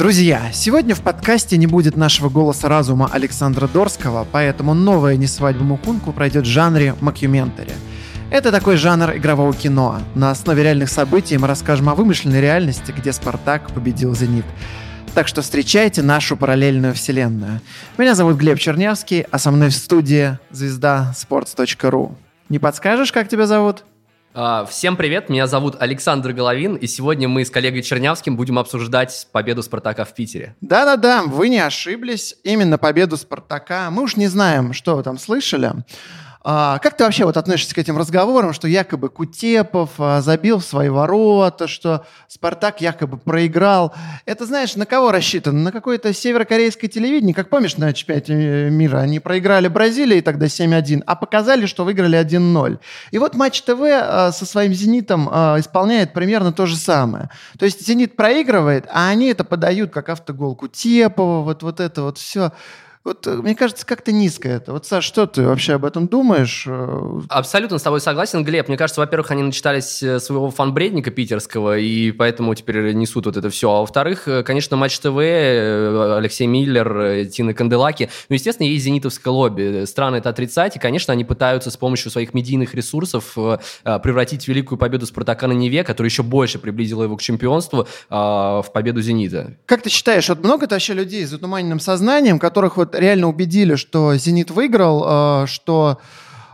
Друзья, сегодня в подкасте не будет нашего голоса разума Александра Дорского, поэтому новая «Не свадьба Мукунку» пройдет в жанре макюментари. Это такой жанр игрового кино. На основе реальных событий мы расскажем о вымышленной реальности, где «Спартак» победил «Зенит». Так что встречайте нашу параллельную вселенную. Меня зовут Глеб Чернявский, а со мной в студии звезда sports.ru. Не подскажешь, как тебя зовут? А, всем привет, меня зовут Александр Головин, и сегодня мы с коллегой Чернявским будем обсуждать победу Спартака в Питере. Да-да-да, вы не ошиблись, именно победу Спартака. Мы уж не знаем, что вы там слышали, а, как ты вообще вот относишься к этим разговорам, что якобы Кутепов а, забил в свои ворота, что Спартак якобы проиграл? Это, знаешь, на кого рассчитано? На какое-то северокорейское телевидение? Как помнишь, на чемпионате мира они проиграли Бразилии тогда 7-1, а показали, что выиграли 1-0. И вот Матч ТВ а, со своим «Зенитом» а, исполняет примерно то же самое. То есть «Зенит» проигрывает, а они это подают как автогол Кутепова, вот, вот это вот все. Вот э, мне кажется, как-то низко это. Вот, Саш, что ты вообще об этом думаешь? Э, Абсолютно с тобой согласен, Глеб. Мне кажется, во-первых, они начитались э, своего фанбредника питерского, и поэтому теперь несут вот это все. А во-вторых, конечно, Матч ТВ, Алексей Миллер, Тина Канделаки. Ну, естественно, есть зенитовское лобби. Странно это отрицать, и, конечно, они пытаются с помощью своих медийных ресурсов превратить великую победу Спартака на Неве, которая еще больше приблизила его к чемпионству, в победу Зенита. Как ты считаешь, вот много вообще людей с затуманенным сознанием, которых вот реально убедили, что «Зенит» выиграл, э, что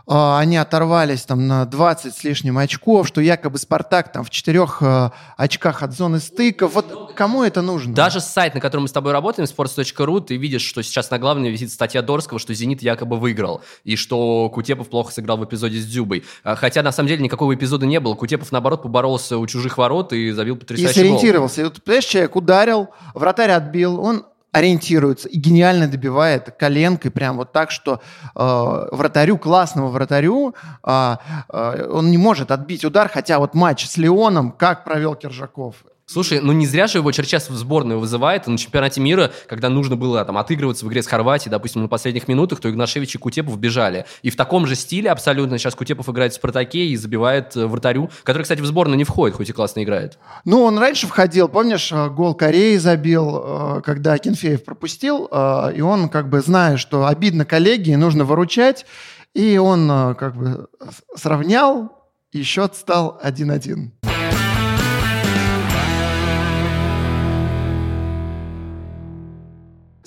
э, они оторвались там на 20 с лишним очков, что якобы «Спартак» там в четырех э, очках от зоны стыка. Вот кому это нужно? Даже сайт, на котором мы с тобой работаем, sports.ru, ты видишь, что сейчас на главной висит статья Дорского, что «Зенит» якобы выиграл, и что Кутепов плохо сыграл в эпизоде с Дзюбой. Хотя, на самом деле, никакого эпизода не было. Кутепов, наоборот, поборолся у чужих ворот и забил потрясающий И сориентировался. гол. И вот, понимаешь, человек ударил, вратарь отбил, он ориентируется и гениально добивает коленкой прям вот так, что э, вратарю, классному вратарю, э, э, он не может отбить удар, хотя вот матч с Леоном, как провел Киржаков, Слушай, ну не зря же его Черчесов в сборную вызывает. На чемпионате мира, когда нужно было там отыгрываться в игре с Хорватией, допустим, на последних минутах, то Игнашевич и Кутепов бежали. И в таком же стиле абсолютно сейчас Кутепов играет в «Спартаке» и забивает э, вратарю, который, кстати, в сборную не входит, хоть и классно играет. Ну, он раньше входил, помнишь, э, гол Кореи забил, э, когда Кенфеев пропустил, и он как бы, зная, что обидно коллеге, нужно выручать, и он как бы сравнял, и счет стал 1-1.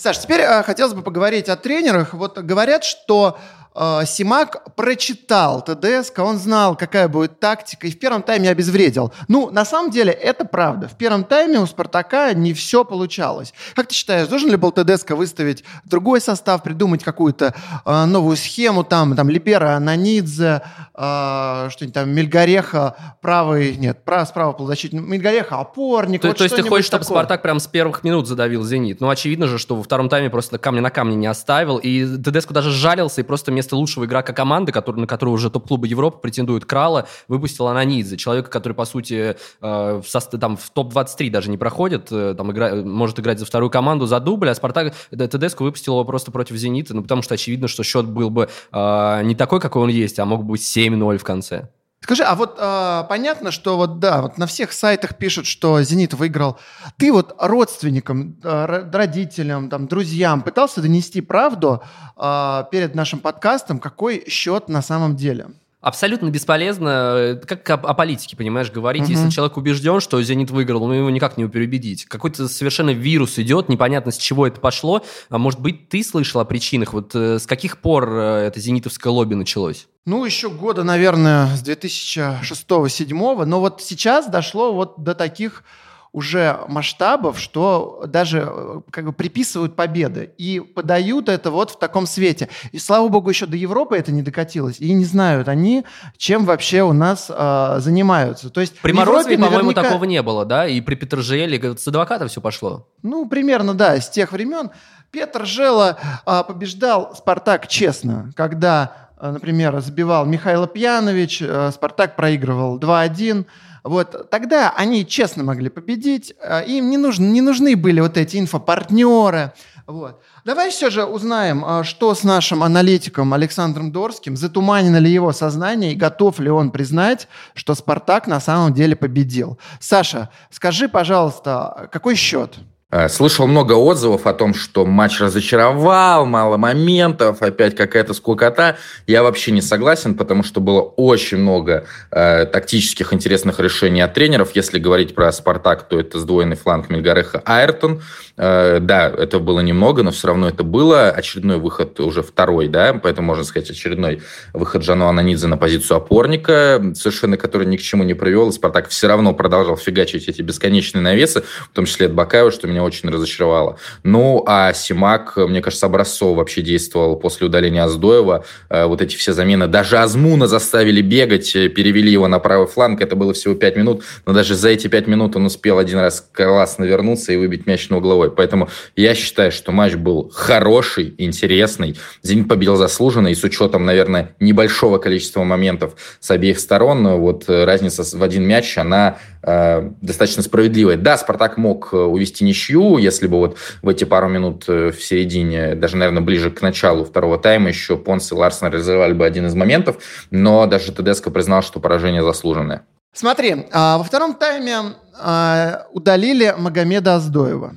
Саш, теперь э, хотелось бы поговорить о тренерах. Вот говорят, что э, Симак прочитал ТДСК, он знал, какая будет тактика, и в первом тайме обезвредил. Ну, на самом деле, это правда. В первом тайме у Спартака не все получалось. Как ты считаешь, должен ли был ТДСК выставить другой состав, придумать какую-то э, новую схему, там, там, Либера, Ананидзе, э, что-нибудь там, Мельгореха, правый, нет, прав, справа полузащитник, Мельгореха, опорник. То, вот то есть ты хочешь, чтобы Спартак прям с первых минут задавил «Зенит»? Ну, очевидно же, что во втором тайме просто камня на камне не оставил, и ТДСК даже жалился, и просто вместо лучшего игрока команды, который, на которую уже топ-клубы Европы претендуют Крала, выпустил Ананидзе, человека, который, по сути, э, в, там, в топ-23 даже не проходит, э, там, игра, может играть за вторую команду, за дубль, а Спартак, ТДСК выпустил его просто против Зенита, ну, потому что очевидно, что счет был бы э, не такой, какой он есть, а мог быть 7-0 в конце. Скажи, а вот э, понятно, что вот да, вот на всех сайтах пишут, что Зенит выиграл. Ты вот родственникам, э, родителям, там, друзьям пытался донести правду э, перед нашим подкастом, какой счет на самом деле? Абсолютно бесполезно, как о, о политике, понимаешь, говорить. Угу. Если человек убежден, что «Зенит» выиграл, ну его никак не переубедить. Какой-то совершенно вирус идет, непонятно, с чего это пошло. А может быть, ты слышал о причинах? Вот э, с каких пор э, это «Зенитовское лобби» началось? Ну, еще года, наверное, с 2006-2007. Но вот сейчас дошло вот до таких уже масштабов, что даже э, как бы приписывают победы и подают это вот в таком свете. И слава богу, еще до Европы это не докатилось. И не знают они, чем вообще у нас э, занимаются. То есть при Морозове, по-моему, наверняка... такого не было, да? И при Петрожеле с адвоката все пошло. Ну, примерно, да, с тех времен. Петр Жела э, побеждал Спартак честно, когда, э, например, забивал Михаил Пьянович, э, Спартак проигрывал 2-1. Вот тогда они честно могли победить, а, им не, нужны, не нужны были вот эти инфопартнеры. Вот. Давай все же узнаем, а, что с нашим аналитиком Александром Дорским, затуманено ли его сознание и готов ли он признать, что «Спартак» на самом деле победил. Саша, скажи, пожалуйста, какой счет? Э, слышал много отзывов о том, что матч разочаровал, мало моментов, опять какая-то скукота. Я вообще не согласен, потому что было очень много э, тактических интересных решений от тренеров. Если говорить про «Спартак», то это сдвоенный фланг Мельгареха Айртон. Э, да, это было немного, но все равно это было. Очередной выход уже второй, да, поэтому можно сказать очередной выход Жану Ананидзе на позицию опорника, совершенно который ни к чему не привел. «Спартак» все равно продолжал фигачить эти бесконечные навесы, в том числе от Бакаева, что меня меня очень разочаровало. Ну, а Симак, мне кажется, образцово вообще действовал после удаления Аздоева. Э, вот эти все замены. Даже Азмуна заставили бегать, э, перевели его на правый фланг. Это было всего 5 минут, но даже за эти 5 минут он успел один раз классно вернуться и выбить мяч на угловой. Поэтому я считаю, что матч был хороший, интересный. «Зенит» победил заслуженно, и с учетом, наверное, небольшого количества моментов с обеих сторон, вот э, разница в один мяч, она э, достаточно справедливая. Да, «Спартак» мог увести ничью, если бы вот в эти пару минут э, в середине, даже, наверное, ближе к началу второго тайма еще Понс и Ларсон реализовали бы один из моментов, но даже Тедеско признал, что поражение заслуженное. Смотри, а, во втором тайме а, удалили Магомеда Аздоева.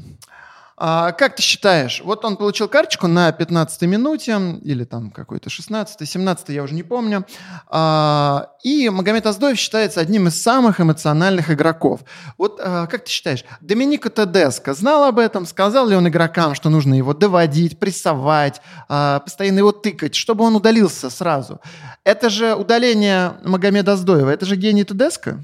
А, как ты считаешь, вот он получил карточку на 15 минуте, или там какой-то 16 17 я уже не помню, а, и Магомед Аздоев считается одним из самых эмоциональных игроков. Вот а, как ты считаешь, Доминика Тедеско знал об этом, сказал ли он игрокам, что нужно его доводить, прессовать, а, постоянно его тыкать, чтобы он удалился сразу? Это же удаление Магомеда Аздоева, это же гений Тедеско?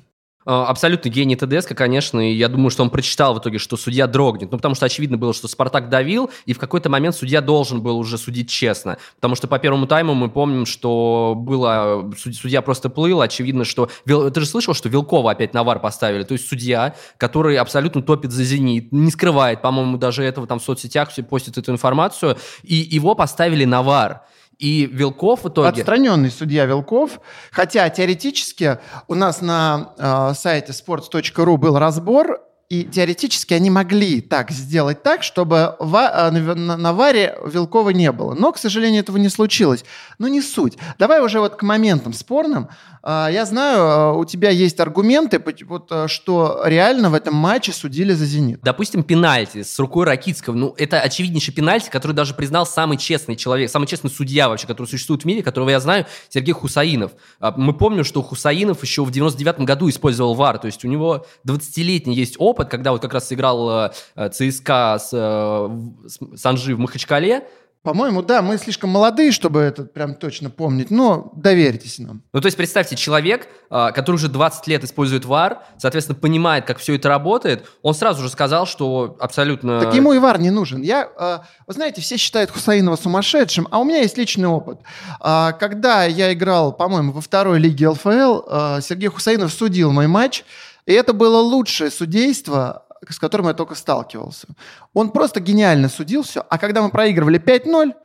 А, абсолютно гений ТДСК, конечно, и я думаю, что он прочитал в итоге, что судья дрогнет. Ну, потому что очевидно было, что Спартак давил, и в какой-то момент судья должен был уже судить честно. Потому что по первому тайму мы помним, что было... Судья просто плыл, очевидно, что... Ты же слышал, что Вилкова опять на вар поставили? То есть судья, который абсолютно топит за «Зенит», не скрывает, по-моему, даже этого там в соцсетях, все постят эту информацию, и его поставили на вар. И Вилков в итоге... Отстраненный судья Вилков. Хотя теоретически у нас на э, сайте sports.ru был разбор и теоретически они могли так сделать так, чтобы ва- э, на, на варе Вилкова не было. Но, к сожалению, этого не случилось. Но не суть. Давай уже вот к моментам спорным. А, я знаю, а, у тебя есть аргументы, вот, а, что реально в этом матче судили за «Зенит». Допустим, пенальти с рукой Ракитского. Ну, это очевиднейший пенальти, который даже признал самый честный человек, самый честный судья вообще, который существует в мире, которого я знаю, Сергей Хусаинов. Мы помним, что Хусаинов еще в 99 году использовал ВАР, то есть у него 20-летний есть опыт, опыт, когда вот как раз сыграл э, ЦСКА с, э, с Санжи в Махачкале, по-моему, да, мы слишком молодые, чтобы это прям точно помнить, но доверьтесь нам. Ну, то есть представьте, человек, а, который уже 20 лет использует ВАР, соответственно, понимает, как все это работает, он сразу же сказал, что абсолютно... Так ему и ВАР не нужен. Я, вы знаете, все считают Хусаинова сумасшедшим, а у меня есть личный опыт. Когда я играл, по-моему, во второй лиге ЛФЛ, Сергей Хусаинов судил мой матч, и это было лучшее судейство, с которым я только сталкивался. Он просто гениально судил все, а когда мы проигрывали 5-0, а,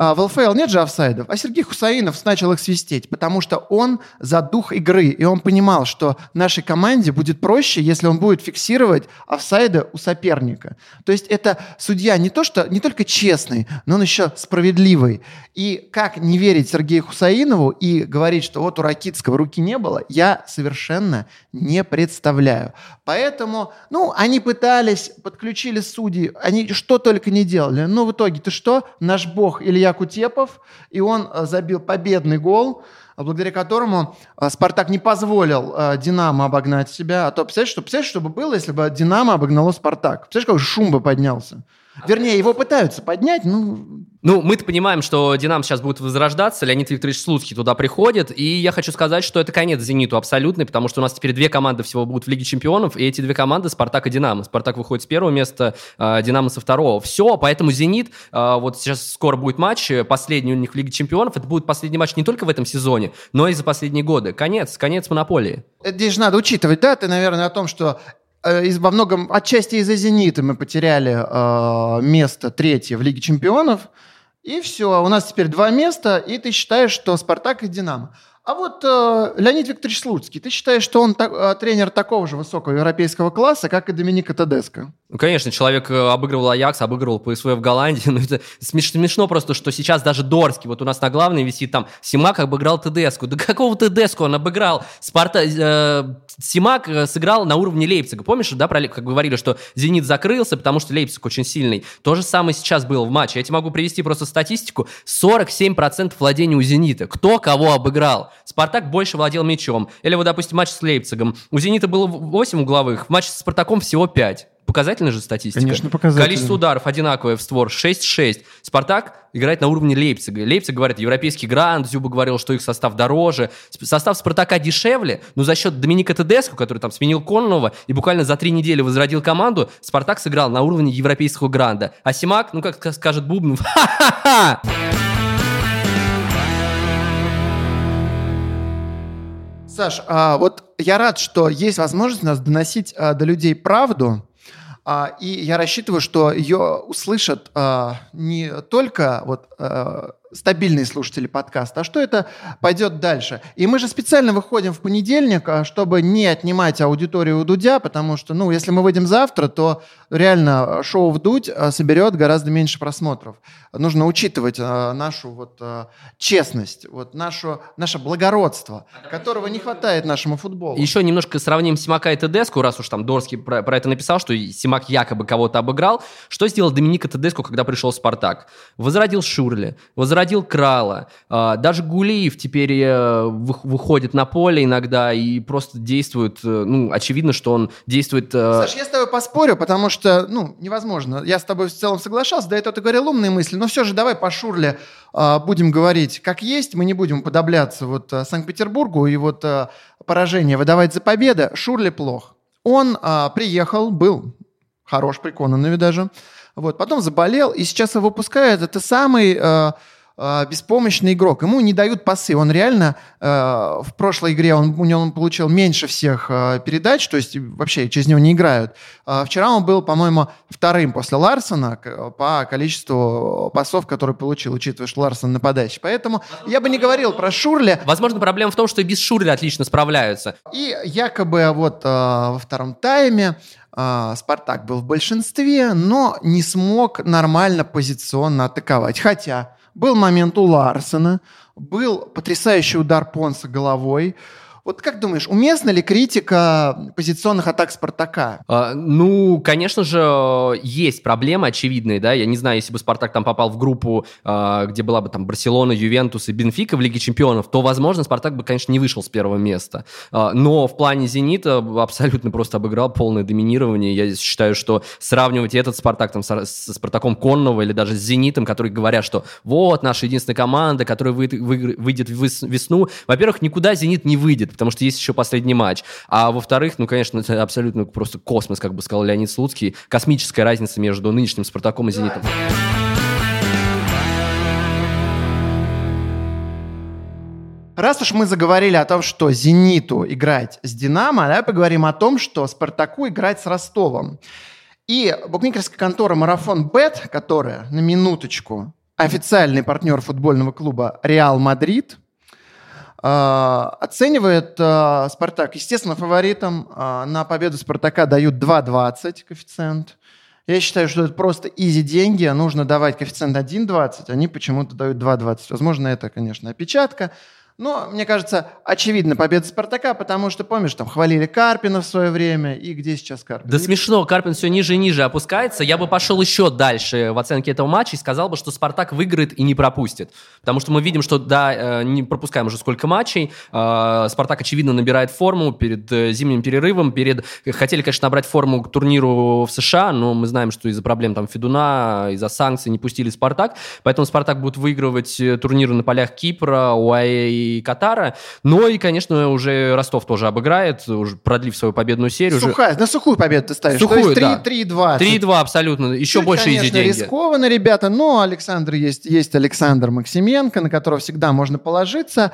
в ЛФЛ нет же офсайдов, а Сергей Хусаинов начал их свистеть, потому что он за дух игры, и он понимал, что нашей команде будет проще, если он будет фиксировать офсайды у соперника. То есть это судья не то, что не только честный, но он еще справедливый. И как не верить Сергею Хусаинову и говорить, что вот у Ракитского руки не было, я совершенно не представляю. Поэтому, ну, они пытались, подключили судьи, они что только не делали. Но в итоге-то что? Наш бог Илья Илья Кутепов, и он э, забил победный гол, благодаря которому э, Спартак не позволил э, Динамо обогнать себя. А то представляешь, что, представляешь, что бы было, если бы Динамо обогнало Спартак? Представляешь, какой шум бы поднялся? Вернее, его пытаются поднять, ну... Ну, мы-то понимаем, что «Динамо» сейчас будет возрождаться, Леонид Викторович Слуцкий туда приходит, и я хочу сказать, что это конец «Зениту» абсолютный, потому что у нас теперь две команды всего будут в Лиге чемпионов, и эти две команды – «Спартак» и «Динамо». «Спартак» выходит с первого места, а, «Динамо» со второго. Все, поэтому «Зенит», а, вот сейчас скоро будет матч, последний у них в Лиге чемпионов, это будет последний матч не только в этом сезоне, но и за последние годы. Конец, конец монополии. Здесь же надо учитывать, да, ты, наверное, о том, что Э, из, во многом, отчасти из-за «Зенита» мы потеряли э, место третье в Лиге чемпионов. И все, у нас теперь два места, и ты считаешь, что «Спартак» и «Динамо». А вот э, Леонид Викторович Слуцкий, ты считаешь, что он так, э, тренер такого же высокого европейского класса, как и Доминика Тедеско? Ну, конечно, человек э, обыгрывал Аякс, обыгрывал ПСВ в Голландии. Но ну, это смеш, смешно просто, что сейчас даже Дорский, вот у нас на главной висит там, Симак обыграл Тедеску. Да какого Тедеску он обыграл? Спарта... Э, Симак э, сыграл на уровне Лейпцига. Помнишь, да, про, как говорили, что Зенит закрылся, потому что Лейпциг очень сильный. То же самое сейчас было в матче. Я тебе могу привести просто статистику. 47% владения у Зенита. Кто кого обыграл? Спартак больше владел мячом. Или вот, допустим, матч с Лейпцигом. У Зенита было 8 угловых, в матче с Спартаком всего 5. Показательная же статистика. Конечно, показательная. Количество ударов одинаковое в створ 6-6. Спартак играет на уровне Лейпцига. Лейпциг говорит, европейский грант, Зюба говорил, что их состав дороже. Состав Спартака дешевле, но за счет Доминика Тедеско, который там сменил Конного и буквально за три недели возродил команду, Спартак сыграл на уровне европейского гранда. А Симак, ну как скажет Бубнов, ха-ха-ха! Саш, а, вот я рад, что есть возможность нас доносить а, до людей правду, а, и я рассчитываю, что ее услышат не только вот стабильные слушатели подкаста, а что это пойдет дальше. И мы же специально выходим в понедельник, а, чтобы не отнимать аудиторию у Дудя, потому что, ну, если мы выйдем завтра, то реально шоу «Вдудь» а, соберет гораздо меньше просмотров. Нужно учитывать а, нашу вот честность, вот нашу, наше благородство, которого не хватает нашему футболу. Еще немножко сравним Симака и Тедеску, раз уж там Дорский про, про это написал, что Симак якобы кого-то обыграл. Что сделал Доминика Тедеску, когда пришел в «Спартак»? Возродил Шурли, возродил возродил Крала. А, даже Гулиев теперь э, выходит на поле иногда и просто действует, э, ну, очевидно, что он действует... Э, Саш, я с тобой поспорю, потому что, ну, невозможно. Я с тобой в целом соглашался, до этого ты говорил умные мысли, но все же давай по Шурле а, будем говорить как есть, мы не будем подобляться вот Санкт-Петербургу и вот поражение выдавать за победу. Шурле плох. Он а, приехал, был хорош, приконанный даже, вот, потом заболел, и сейчас его выпускают. Это самый э, беспомощный игрок. Ему не дают пасы. Он реально э, в прошлой игре он, у него он получил меньше всех э, передач, то есть вообще через него не играют. Э, вчера он был, по-моему, вторым после Ларсона по количеству пасов, которые получил, учитывая, что Ларсон нападающий. Поэтому я бы не говорил про Шурля. Возможно, проблема в том, что и без Шурля отлично справляются. И якобы вот э, во втором тайме э, Спартак был в большинстве, но не смог нормально позиционно атаковать. Хотя был момент у Ларсена, был потрясающий удар Понса головой. Вот как думаешь, уместна ли критика позиционных атак Спартака? А, ну, конечно же, есть проблемы очевидные, да. Я не знаю, если бы Спартак там попал в группу, а, где была бы там Барселона, Ювентус и Бенфика в Лиге Чемпионов, то, возможно, Спартак бы, конечно, не вышел с первого места. А, но в плане Зенита абсолютно просто обыграл полное доминирование. Я считаю, что сравнивать этот Спартак там, с, с Спартаком Конного или даже с Зенитом, которые говорят, что вот наша единственная команда, которая вы, вы, выйдет в весну, во-первых, никуда Зенит не выйдет, потому что есть еще последний матч. А во-вторых, ну, конечно, это абсолютно просто космос, как бы сказал Леонид Слуцкий, космическая разница между нынешним Спартаком и Зенитом. Раз уж мы заговорили о том, что «Зениту» играть с «Динамо», давай поговорим о том, что «Спартаку» играть с Ростовом. И букмекерская контора «Marathonbet», которая, на минуточку, официальный партнер футбольного клуба «Реал Мадрид», оценивает а, Спартак, естественно, фаворитом. А, на победу Спартака дают 2,20 коэффициент. Я считаю, что это просто easy деньги. Нужно давать коэффициент 1,20. Они почему-то дают 2,20. Возможно, это, конечно, опечатка. Но, мне кажется, очевидно победа Спартака, потому что, помнишь, там хвалили Карпина в свое время, и где сейчас Карпин? Да не... смешно, Карпин все ниже и ниже опускается. Я бы пошел еще дальше в оценке этого матча и сказал бы, что Спартак выиграет и не пропустит. Потому что мы видим, что, да, э, не пропускаем уже сколько матчей. Э, Спартак, очевидно, набирает форму перед э, зимним перерывом. Перед... Хотели, конечно, набрать форму к турниру в США, но мы знаем, что из-за проблем там Федуна, из-за санкций не пустили Спартак. Поэтому Спартак будет выигрывать турниры на полях Кипра, УАЭ Катара. Но и, конечно, уже Ростов тоже обыграет, уже продлив свою победную серию. Сухая, уже... на сухую победу ты ставишь. Сухую, То есть 3, да. 3-2. 3-2 абсолютно. Еще Чуть, больше конечно, изи деньги. рискованно, ребята, но Александр есть, есть Александр Максименко, на которого всегда можно положиться.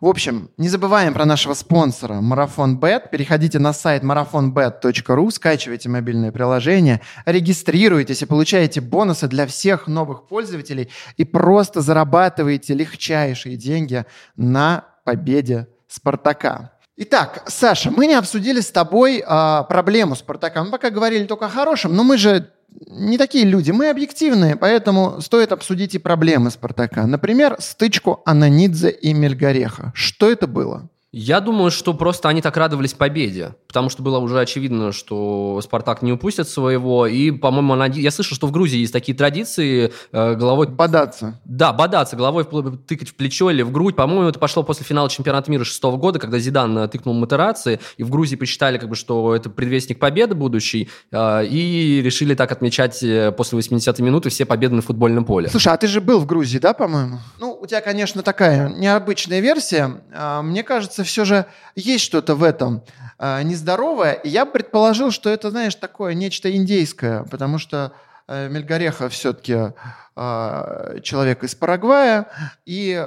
В общем, не забываем про нашего спонсора Марафон Бет. Переходите на сайт marathonbet.ru, скачивайте мобильное приложение, регистрируйтесь и получаете бонусы для всех новых пользователей и просто зарабатываете легчайшие деньги на победе Спартака. Итак, Саша, мы не обсудили с тобой а, проблему Спартака. Мы пока говорили только о хорошем, но мы же не такие люди, мы объективные, поэтому стоит обсудить и проблемы Спартака. Например, стычку Ананидзе и Мельгореха. Что это было? Я думаю, что просто они так радовались победе, потому что было уже очевидно, что Спартак не упустит своего. И, по-моему, она... я слышал, что в Грузии есть такие традиции э, головой... Бодаться. Да, бодаться, головой тыкать в плечо или в грудь. По-моему, это пошло после финала чемпионата мира шестого года, когда Зидан э, тыкнул Матерации, и в Грузии посчитали, как бы, что это предвестник победы будущий, э, и решили так отмечать э, после 80-й минуты все победы на футбольном поле. Слушай, а ты же был в Грузии, да, по-моему? Ну, у тебя, конечно, такая необычная версия. А, мне кажется, все же есть что-то в этом э, нездоровое. И я предположил, что это, знаешь, такое нечто индейское, потому что э, Мельгореха все-таки э, человек из Парагвая, и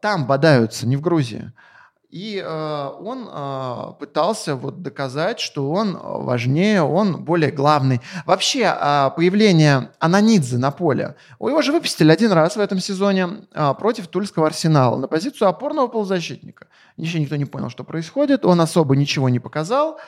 там бодаются, не в Грузии. И э, он э, пытался вот доказать, что он важнее, он более главный. Вообще, э, появление Ананидзе на поле, его же выпустили один раз в этом сезоне э, против Тульского Арсенала на позицию опорного полузащитника. Еще никто не понял, что происходит, он особо ничего не показал.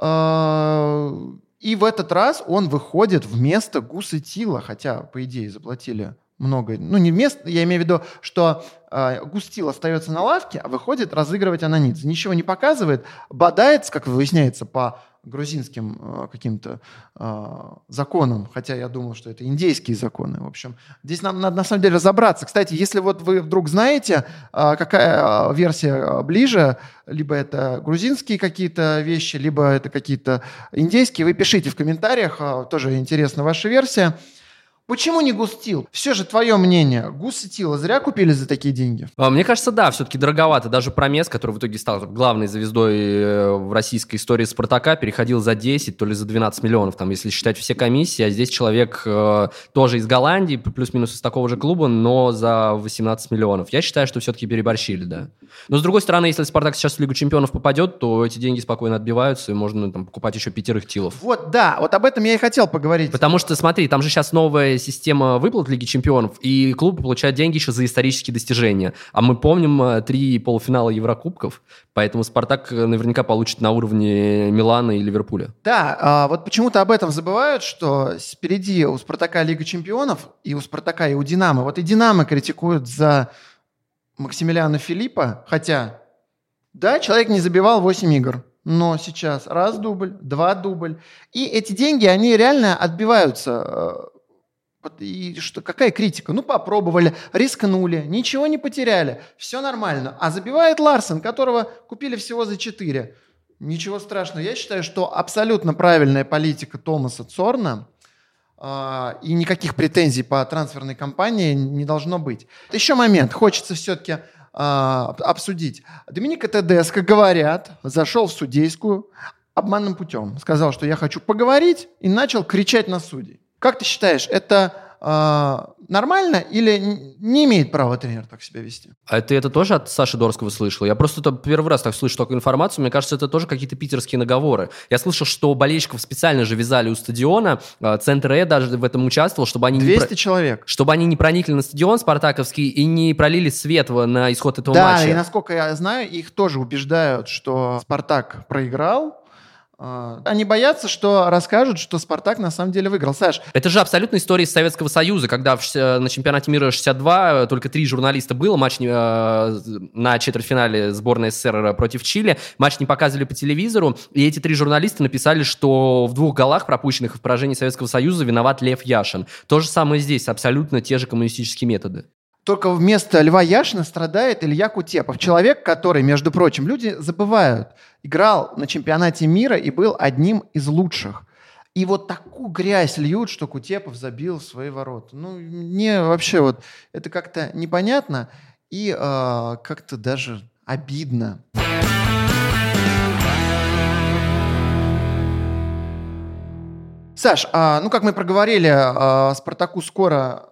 Э, и в этот раз он выходит вместо Гусы Тила, хотя, по идее, заплатили много. Ну, не вместо, я имею в виду, что э, Густил остается на лавке, а выходит разыгрывать Ананидзе. Ничего не показывает, бодается, как выясняется, по грузинским э, каким-то э, законам, хотя я думал, что это индейские законы. В общем, здесь нам надо на самом деле разобраться. Кстати, если вот вы вдруг знаете, э, какая версия ближе, либо это грузинские какие-то вещи, либо это какие-то индейские, вы пишите в комментариях, э, тоже интересна ваша версия. Почему не Густил? Все же твое мнение. Гус и Тила зря купили за такие деньги? А, мне кажется, да, все-таки дороговато. Даже Промес, который в итоге стал главной звездой э, в российской истории Спартака, переходил за 10, то ли за 12 миллионов, там, если считать все комиссии. А здесь человек э, тоже из Голландии, плюс-минус из такого же клуба, но за 18 миллионов. Я считаю, что все-таки переборщили, да. Но, с другой стороны, если Спартак сейчас в Лигу чемпионов попадет, то эти деньги спокойно отбиваются, и можно там покупать еще пятерых Тилов. Вот, да, вот об этом я и хотел поговорить. Потому что, смотри, там же сейчас новая система выплат Лиги Чемпионов, и клубы получают деньги еще за исторические достижения. А мы помним э, три полуфинала Еврокубков, поэтому Спартак наверняка получит на уровне Милана и Ливерпуля. Да, а вот почему-то об этом забывают, что впереди у Спартака Лига Чемпионов, и у Спартака, и у Динамо. Вот и Динамо критикуют за Максимилиана Филиппа, хотя, да, человек не забивал 8 игр, но сейчас раз дубль, два дубль. И эти деньги, они реально отбиваются э, и что, какая критика? Ну, попробовали, рискнули, ничего не потеряли, все нормально. А забивает Ларсен, которого купили всего за 4. Ничего страшного. Я считаю, что абсолютно правильная политика Томаса Цорна э, и никаких претензий по трансферной кампании не должно быть. Еще момент. Хочется все-таки э, обсудить. Доминика Тедеско, говорят, зашел в судейскую обманным путем. Сказал, что я хочу поговорить, и начал кричать на судей. Как ты считаешь, это э, нормально или не имеет права тренер так себя вести? А ты это тоже от Саши Дорского слышал? Я просто это первый раз так слышу такую информацию. Мне кажется, это тоже какие-то питерские наговоры. Я слышал, что болельщиков специально же вязали у стадиона. Э, Центр Э даже в этом участвовал, чтобы они... 200 не про... человек. Чтобы они не проникли на стадион спартаковский и не пролили свет на исход этого да, матча. Да, и насколько я знаю, их тоже убеждают, что Спартак проиграл, а, они боятся, что расскажут, что Спартак на самом деле выиграл. Саш. Это же абсолютно история из Советского Союза, когда в, на чемпионате мира 62 только три журналиста было, матч э, на четвертьфинале сборной СССР против Чили, матч не показывали по телевизору, и эти три журналиста написали, что в двух голах, пропущенных в поражении Советского Союза, виноват Лев Яшин. То же самое здесь, абсолютно те же коммунистические методы. Только вместо Льва Яшина страдает Илья Кутепов. Человек, который, между прочим, люди забывают, играл на чемпионате мира и был одним из лучших. И вот такую грязь льют, что Кутепов забил в свои ворота. Ну, мне вообще вот это как-то непонятно и э, как-то даже обидно. Саш, а, ну как мы проговорили, а, Спартаку скоро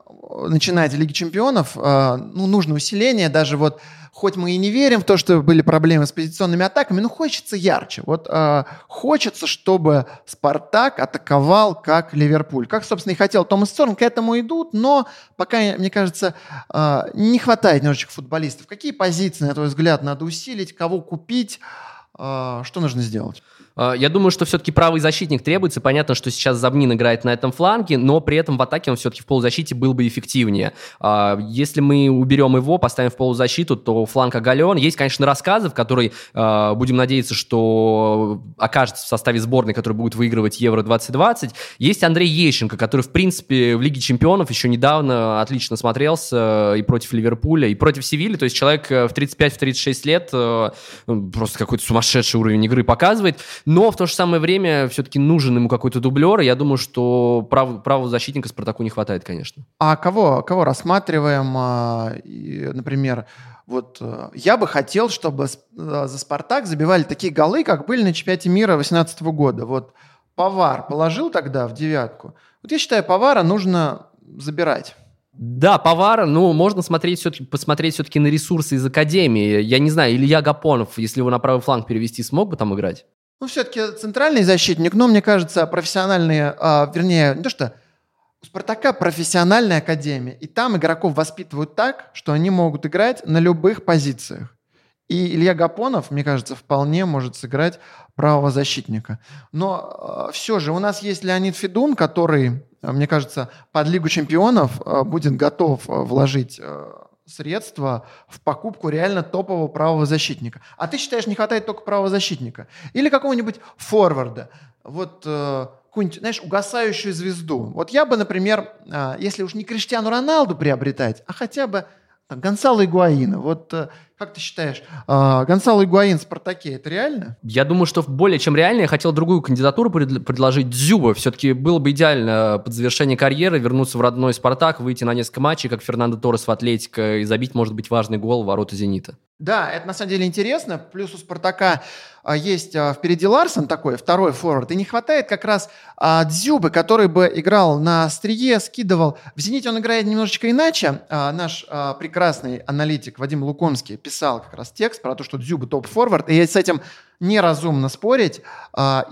начинать в Лиге Чемпионов, ну, нужно усиление, даже вот хоть мы и не верим в то, что были проблемы с позиционными атаками, но хочется ярче. Вот э, хочется, чтобы Спартак атаковал как Ливерпуль. Как, собственно, и хотел Томас Сорн, к этому идут, но пока, мне кажется, э, не хватает немножечко футболистов. Какие позиции, на твой взгляд, надо усилить, кого купить, э, что нужно сделать? А, я думаю, что все-таки правый защитник требуется. Понятно, что сейчас Забнин играет на этом фланге, но при этом в атаке он все-таки в полузащите был бы эффективнее. А, если мы уберем его, поставим в полузащиту, то фланг оголен. Есть, конечно, рассказы, в которые а, будем надеяться, что окажется в составе сборной, который будет выигрывать Евро-2020. Есть Андрей Ещенко, который, в принципе, в Лиге чемпионов еще недавно отлично смотрелся и против Ливерпуля, и против Севильи. То есть человек э, в 35-36 лет э, просто какой-то сумасшедший уровень игры показывает. Но в то же самое время все-таки нужен ему какой-то дублер, и я думаю, что прав, правого защитника Спартаку не хватает, конечно. А кого, кого рассматриваем, а, например, вот э, я бы хотел, чтобы э, за «Спартак» забивали такие голы, как были на чемпионате мира 2018 года. Вот Повар положил тогда в девятку. Вот я считаю, Повара нужно забирать. Да, Повара, ну, можно смотреть все-таки, посмотреть все-таки на ресурсы из Академии. Я не знаю, Илья Гапонов, если его на правый фланг перевести, смог бы там играть? Ну, все-таки центральный защитник, но мне кажется, профессиональные, а, вернее, не то что, у «Спартака» профессиональная академия, и там игроков воспитывают так, что они могут играть на любых позициях. И Илья Гапонов, мне кажется, вполне может сыграть правого защитника. Но э, все же у нас есть Леонид Федун, который, мне кажется, под Лигу чемпионов э, будет готов вложить э, средства в покупку реально топового правого защитника. А ты считаешь, не хватает только правого защитника? Или какого-нибудь форварда? Вот э, какую-нибудь, знаешь, угасающую звезду. Вот я бы, например, если уж не Криштиану Роналду приобретать, а хотя бы там, Гонсало Игуаина. Вот э, как ты считаешь, э, Гонсало Игуаин в «Спартаке» это реально? Я думаю, что более чем реально. Я хотел другую кандидатуру пред, предложить. Дзюба. Все-таки было бы идеально под завершение карьеры вернуться в родной «Спартак», выйти на несколько матчей, как Фернандо Торрес в «Атлетико», и забить, может быть, важный гол в ворота «Зенита». Да, это на самом деле интересно. Плюс у «Спартака» а, есть а, впереди Ларсон такой, второй форвард, и не хватает как раз а, Дзюбы, который бы играл на острие, скидывал. В «Зените» он играет немножечко иначе. Наш прекрасный аналитик Вадим Лукомский писал как раз текст про то, что Дзюба топ-форвард, и с этим неразумно спорить.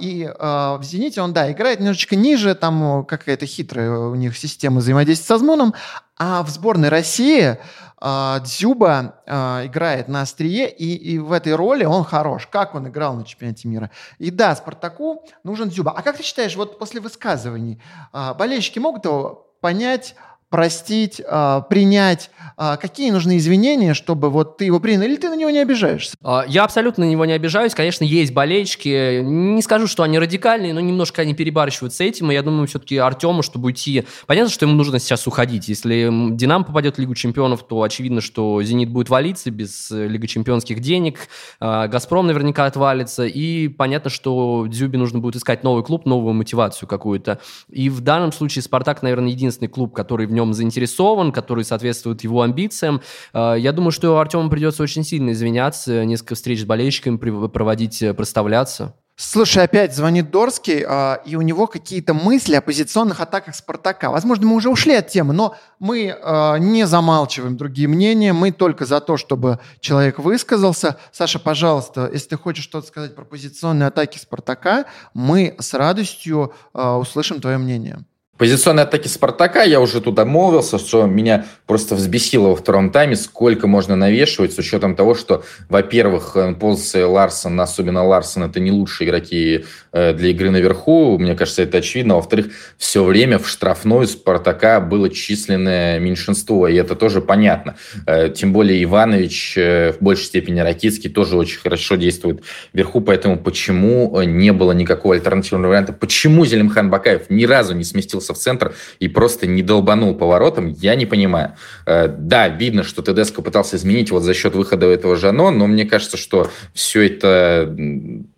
И а, в «Зените» он, да, играет немножечко ниже, там какая-то хитрая у них система взаимодействия с Азмуном, а в сборной России Дзюба а, играет на острие, и, и в этой роли он хорош. Как он играл на чемпионате мира. И да, Спартаку нужен Дзюба. А как ты считаешь, вот после высказываний а, болельщики могут его понять, простить, э, принять? Э, какие нужны извинения, чтобы вот ты его принял? Или ты на него не обижаешься? А, я абсолютно на него не обижаюсь. Конечно, есть болельщики. Не скажу, что они радикальные, но немножко они перебарщивают с этим. И я думаю, все-таки Артему, чтобы уйти... Понятно, что ему нужно сейчас уходить. Если Динамо попадет в Лигу чемпионов, то очевидно, что Зенит будет валиться без э, Лиги чемпионских денег. Газпром наверняка отвалится. И понятно, что Дзюбе нужно будет искать новый клуб, новую мотивацию какую-то. И в данном случае Спартак, наверное, единственный клуб, который в нем заинтересован, который соответствует его амбициям. А, я думаю, что Артему придется очень сильно извиняться, несколько встреч с болельщиками проводить, э, проставляться. Слушай, опять звонит Дорский, э, и у него какие-то мысли о позиционных атаках Спартака. Возможно, мы уже ушли от темы, но мы э, не замалчиваем другие мнения, мы только за то, чтобы человек высказался. Саша, пожалуйста, если ты хочешь что-то сказать про позиционные атаки Спартака, мы с радостью э, услышим твое мнение. Позиционные атаки Спартака, я уже туда молвился, что меня просто взбесило во втором тайме, сколько можно навешивать, с учетом того, что, во-первых, э, позиции Ларсон, особенно Ларсон, это не лучшие игроки э, для игры наверху, мне кажется, это очевидно. А во-вторых, все время в штрафной Спартака было численное меньшинство, и это тоже понятно. Э, тем более Иванович, в большей степени Ракицкий, тоже очень хорошо действует вверху, поэтому почему не было никакого альтернативного варианта? Почему Зелимхан Бакаев ни разу не сместился выкатился в центр и просто не долбанул поворотом, я не понимаю. Э, да, видно, что Тедеско пытался изменить вот за счет выхода этого Жано, но мне кажется, что все это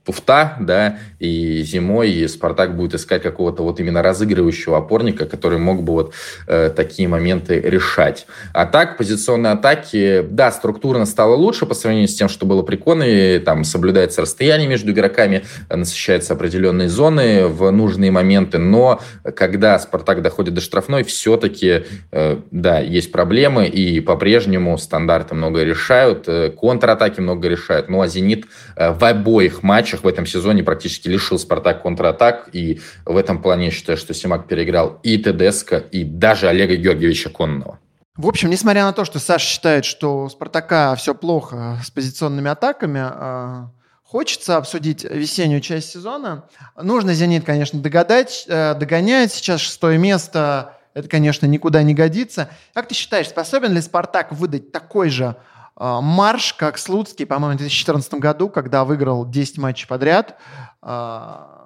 туфта, да, и зимой Спартак будет искать какого-то вот именно разыгрывающего опорника, который мог бы вот э, такие моменты решать. А так, позиционные атаки, да, структурно стало лучше по сравнению с тем, что было при Конове, там соблюдается расстояние между игроками, насыщаются определенные зоны в нужные моменты, но когда Спартак доходит до штрафной, все-таки, э, да, есть проблемы, и по-прежнему стандарты много решают, э, контратаки много решают, ну а «Зенит» э, в обоих матчах в этом сезоне практически лишил «Спартак» контратак, и в этом плане я считаю, что Симак переиграл и Тедеско, и даже Олега Георгиевича Конного. В общем, несмотря на то, что Саша считает, что у «Спартака» все плохо с позиционными атаками, а, Хочется обсудить весеннюю часть сезона. Нужно «Зенит», конечно, догадать, э, догонять. Сейчас шестое место. Это, конечно, никуда не годится. Как ты считаешь, способен ли «Спартак» выдать такой же марш, как Слуцкий, по-моему, в 2014 году, когда выиграл 10 матчей подряд. А,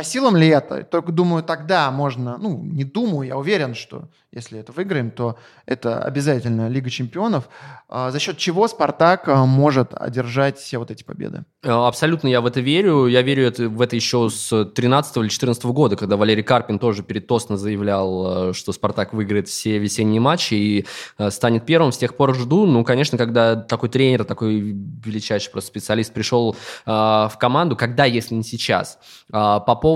по силам ли это? Только думаю, тогда можно, ну, не думаю, я уверен, что если это выиграем, то это обязательно Лига чемпионов. А, за счет чего Спартак а, может одержать все вот эти победы? Э, абсолютно я в это верю. Я верю в это еще с 13 или 14 года, когда Валерий Карпин тоже перед Тосно заявлял, э, что Спартак выиграет все весенние матчи и э, станет первым. С тех пор жду. Ну, конечно, когда такой тренер, такой величайший просто специалист пришел в команду, когда, если не сейчас? по поводу...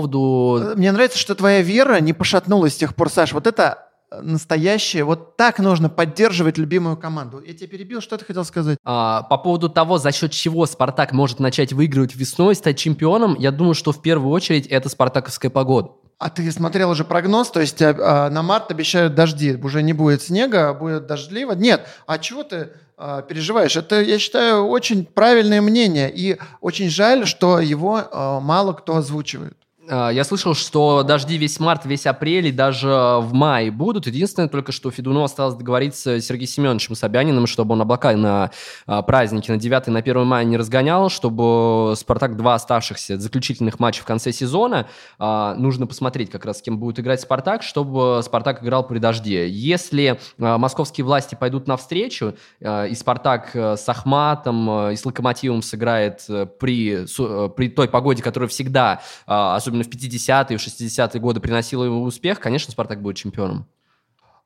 Мне нравится, что твоя вера не пошатнулась с тех пор, Саш. Вот это настоящее. Вот так нужно поддерживать любимую команду. Я тебя перебил, что ты хотел сказать? А, по поводу того, за счет чего Спартак может начать выигрывать весной, стать чемпионом, я думаю, что в первую очередь это спартаковская погода. А ты смотрел уже прогноз, то есть а, на март обещают дожди, уже не будет снега, будет дождливо. Нет, а чего ты а, переживаешь? Это, я считаю, очень правильное мнение, и очень жаль, что его а, мало кто озвучивает. А, я слышал, что дожди весь март, весь апрель и даже в мае будут. Единственное только, что Федуну осталось договориться с Сергеем Семеновичем Собяниным, чтобы он облака на а, праздники на 9 и на 1 мая не разгонял, чтобы «Спартак» два оставшихся заключительных матча в конце сезона. А, нужно посмотреть как раз, с кем будет играть «Спартак», чтобы «Спартак» играл при дожде. Если московские власти пойдут навстречу, и «Спартак» с Ахматом и с «Локомотивом» сыграет при, при той погоде, которая всегда, особенно особенно в 50-е, в 60-е годы приносило ему успех, конечно, Спартак будет чемпионом.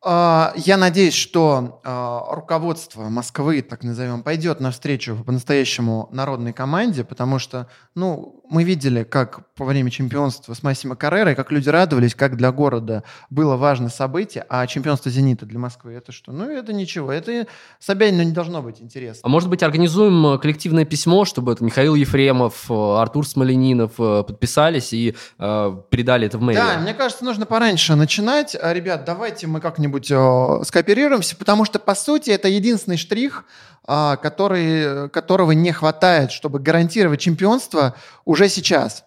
А, я надеюсь, что а, руководство Москвы, так назовем, пойдет навстречу по-настоящему народной команде, потому что, ну, мы видели, как во время чемпионства с Массимо Каррерой, как люди радовались, как для города было важное событие, а чемпионство «Зенита» для Москвы это что? Ну, это ничего, это Собянину не должно быть интересно. А может быть, организуем коллективное письмо, чтобы это Михаил Ефремов, Артур Смоленинов э, подписались и э, передали это в мэрию? Да, мне кажется, нужно пораньше начинать. Ребят, давайте мы как-нибудь как-нибудь э, скооперируемся, потому что, по сути, это единственный штрих, э, который, которого не хватает, чтобы гарантировать чемпионство уже сейчас.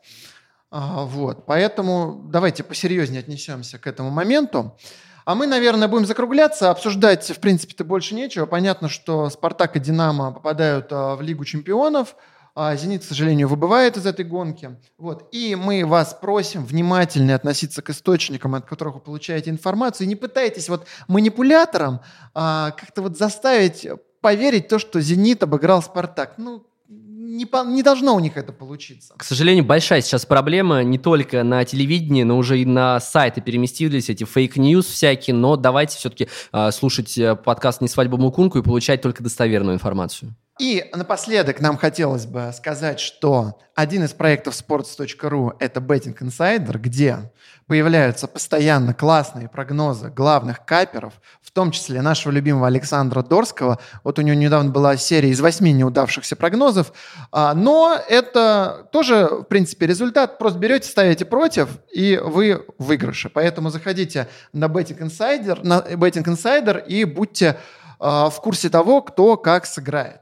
А, вот. Поэтому давайте посерьезнее отнесемся к этому моменту. А мы, наверное, будем закругляться, обсуждать, в принципе-то, больше нечего. Понятно, что «Спартак» и «Динамо» попадают э, в Лигу чемпионов – а «Зенит», к сожалению, выбывает из этой гонки. Вот. И мы вас просим внимательнее относиться к источникам, от которых вы получаете информацию. И не пытайтесь вот манипулятором а, как-то вот заставить поверить то, что «Зенит» обыграл «Спартак». Ну, не, по, не должно у них это получиться. К сожалению, большая сейчас проблема не только на телевидении, но уже и на сайты переместились эти fake news всякие, но давайте все-таки э, слушать подкаст «Не свадьба Мукунку» и получать только достоверную информацию. И напоследок нам хотелось бы сказать, что один из проектов sports.ru – это Betting Insider, где появляются постоянно классные прогнозы главных каперов, в том числе нашего любимого Александра Дорского. Вот у него недавно была серия из восьми неудавшихся прогнозов. А, но это тоже, в принципе, результат. Просто берете, ставите против, и вы в выигрыше. Поэтому заходите на Betting Insider, на Betting Insider и будьте а, в курсе того, кто как сыграет.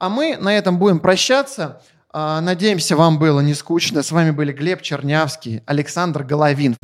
А мы на этом будем прощаться. А, надеемся, вам было не скучно. С вами были Глеб Чернявский, Александр Головин.